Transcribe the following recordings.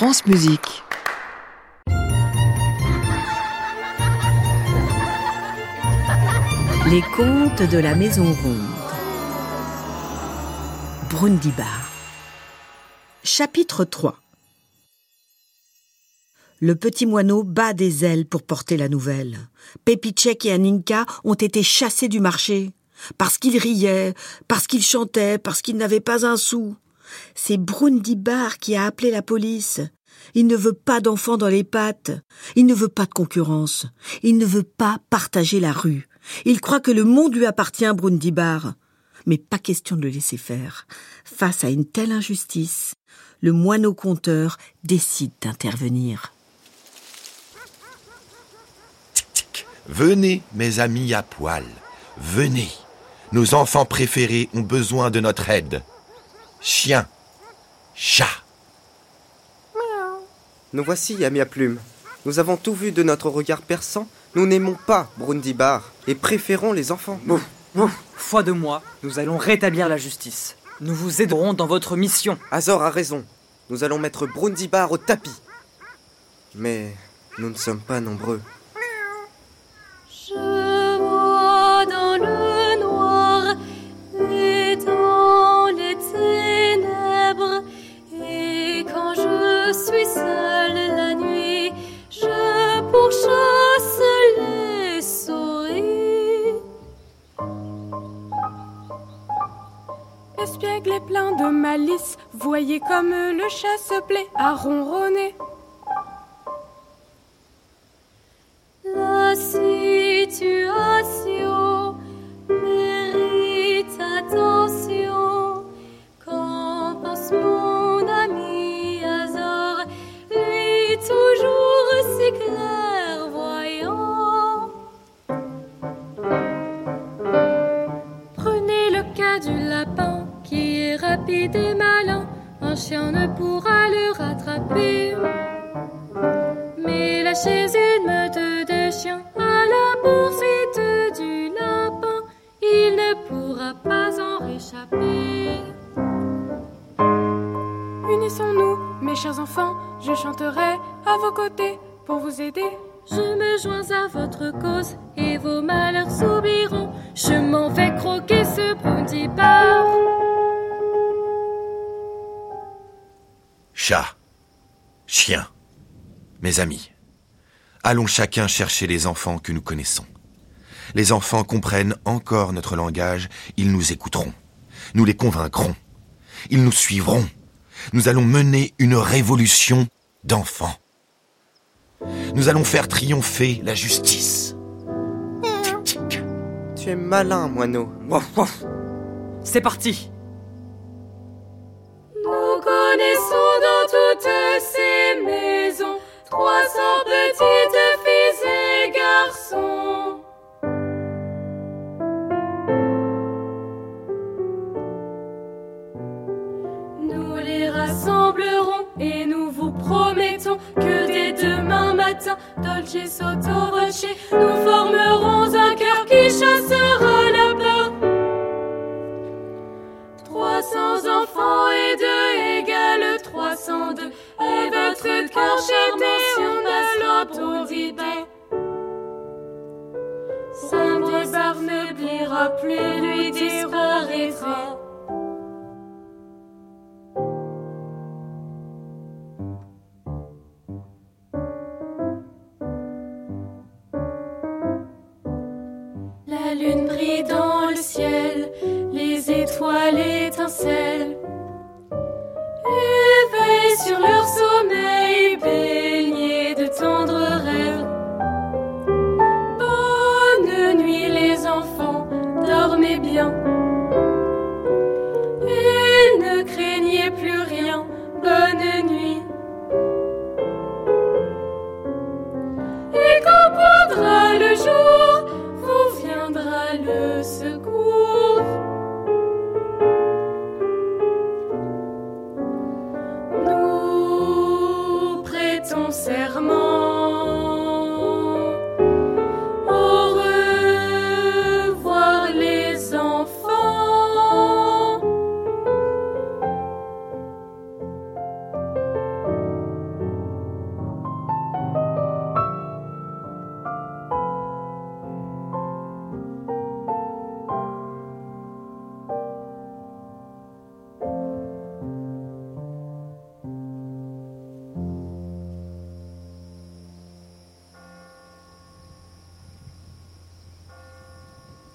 France Musique. Les contes de la Maison Ronde. Brundibar. Chapitre 3 Le petit moineau bat des ailes pour porter la nouvelle. Pepicek et Aninka ont été chassés du marché. Parce qu'ils riaient, parce qu'ils chantaient, parce qu'ils n'avaient pas un sou. C'est Brundibar qui a appelé la police. Il ne veut pas d'enfants dans les pattes. Il ne veut pas de concurrence. Il ne veut pas partager la rue. Il croit que le monde lui appartient, Brundibar. Mais pas question de le laisser faire. Face à une telle injustice, le moineau conteur décide d'intervenir. Venez, mes amis à poil. Venez. Nos enfants préférés ont besoin de notre aide. Chien. Chat. Nous voici, amis à plume. Nous avons tout vu de notre regard perçant. Nous n'aimons pas Brundibar et préférons les enfants. Ouf. Foi de moi, nous allons rétablir la justice. Nous vous aiderons dans votre mission. Azor a raison. Nous allons mettre Brundibar au tapis. Mais nous ne sommes pas nombreux. Espiègle est plein de malice, voyez comme le chat se plaît à ronronner. Chien ne pourra le rattraper. Mais lâchez une meute de chiens à la poursuite du lapin. Il ne pourra pas en réchapper. Unissons-nous, mes chers enfants, je chanterai à vos côtés pour vous aider. Je me joins à votre cause et vos malheurs s'oublieront. Je m'en vais croquer ce brundibar. Chat. Chien. Mes amis. Allons chacun chercher les enfants que nous connaissons. Les enfants comprennent encore notre langage, ils nous écouteront. Nous les convaincrons. Ils nous suivront. Nous allons mener une révolution d'enfants. Nous allons faire triompher la justice. Tu es malin, moineau. C'est parti. Toutes ces maisons 300 petites filles et garçons. Nous les rassemblerons et nous vous promettons que dès demain matin, Dolce Sotto Voce, n'oubliera plus, lui disparaîtra La lune brille dans le ciel, les étoiles étincellent. Bonne nuit.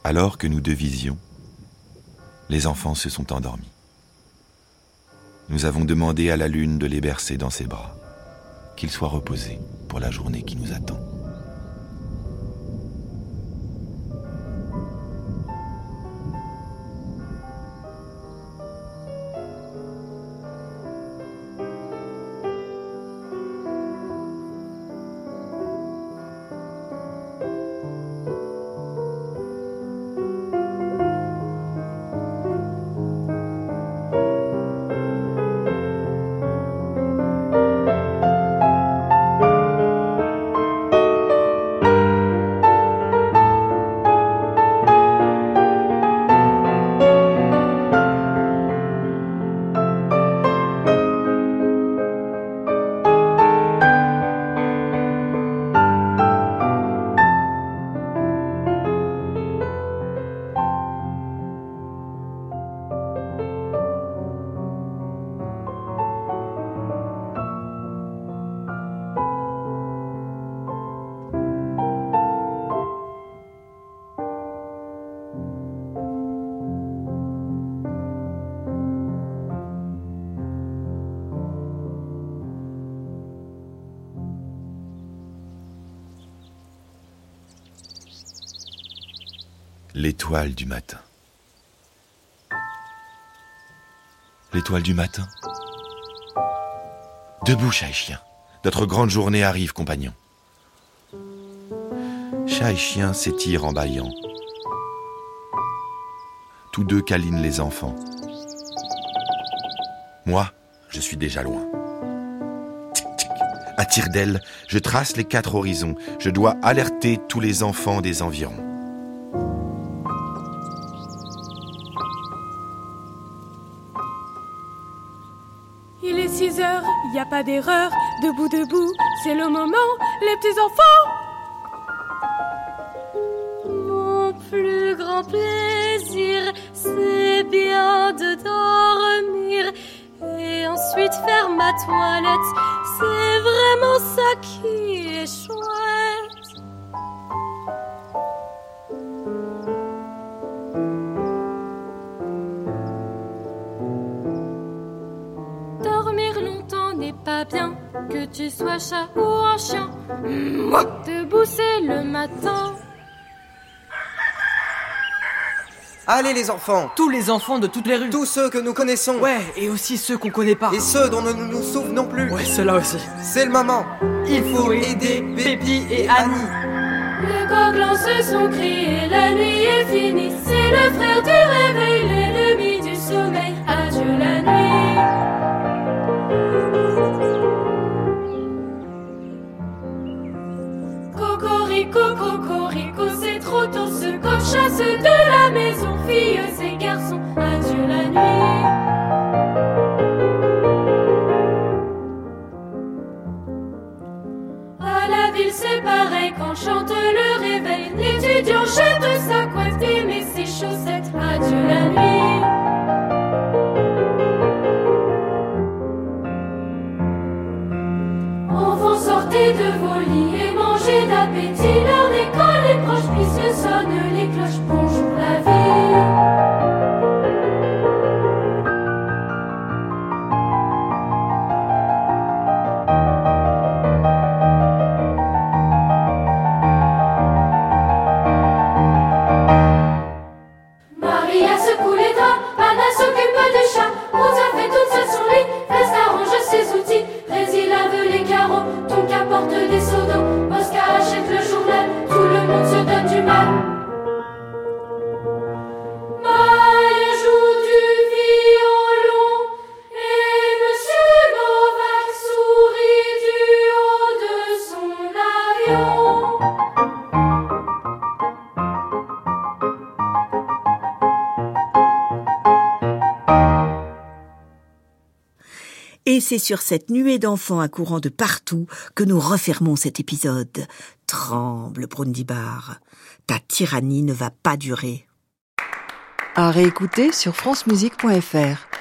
Alors que nous devisions, les enfants se sont endormis. Nous avons demandé à la lune de les bercer dans ses bras, qu'ils soient reposés pour la journée qui nous attend. L'étoile du matin. L'étoile du matin. Debout, chat et chien. Notre grande journée arrive, compagnon. Chat et chien s'étirent en bâillant. Tous deux câlinent les enfants. Moi, je suis déjà loin. À tire d'aile, je trace les quatre horizons. Je dois alerter tous les enfants des environs. 6 heures, y a pas d'erreur. Debout, debout, c'est le moment, les petits enfants. Mon plus grand plaisir, c'est bien de dormir et ensuite faire ma toilette. C'est vraiment ça qui est chouette. Bien, que tu sois chat ou un chien. Debout, c'est le matin. Allez les enfants Tous les enfants de toutes les rues. Tous ceux que nous connaissons Ouais, et aussi ceux qu'on connaît pas. Et ceux dont nous ne nous souvenons plus Ouais, ceux-là aussi. C'est le moment Il faut aider Pépi et Annie. Les coqs se sont criés, la nuit est finie. C'est le frère du réveil, l'ennemi du sommeil. Adieu la nuit. Cocorico, cocorico, c'est trop tôt. Ce coq chasse de la maison, filles et garçons. Adieu la nuit. À la ville, c'est pareil quand chante le réveil. L'étudiant jette sa coiffe, met ses chaussettes. Adieu la nuit. De vos lits et mangez d'appétit. Et c'est sur cette nuée d'enfants accourant de partout que nous refermons cet épisode. Tremble, Brundibar. Ta tyrannie ne va pas durer. À réécouter sur francemusique.fr.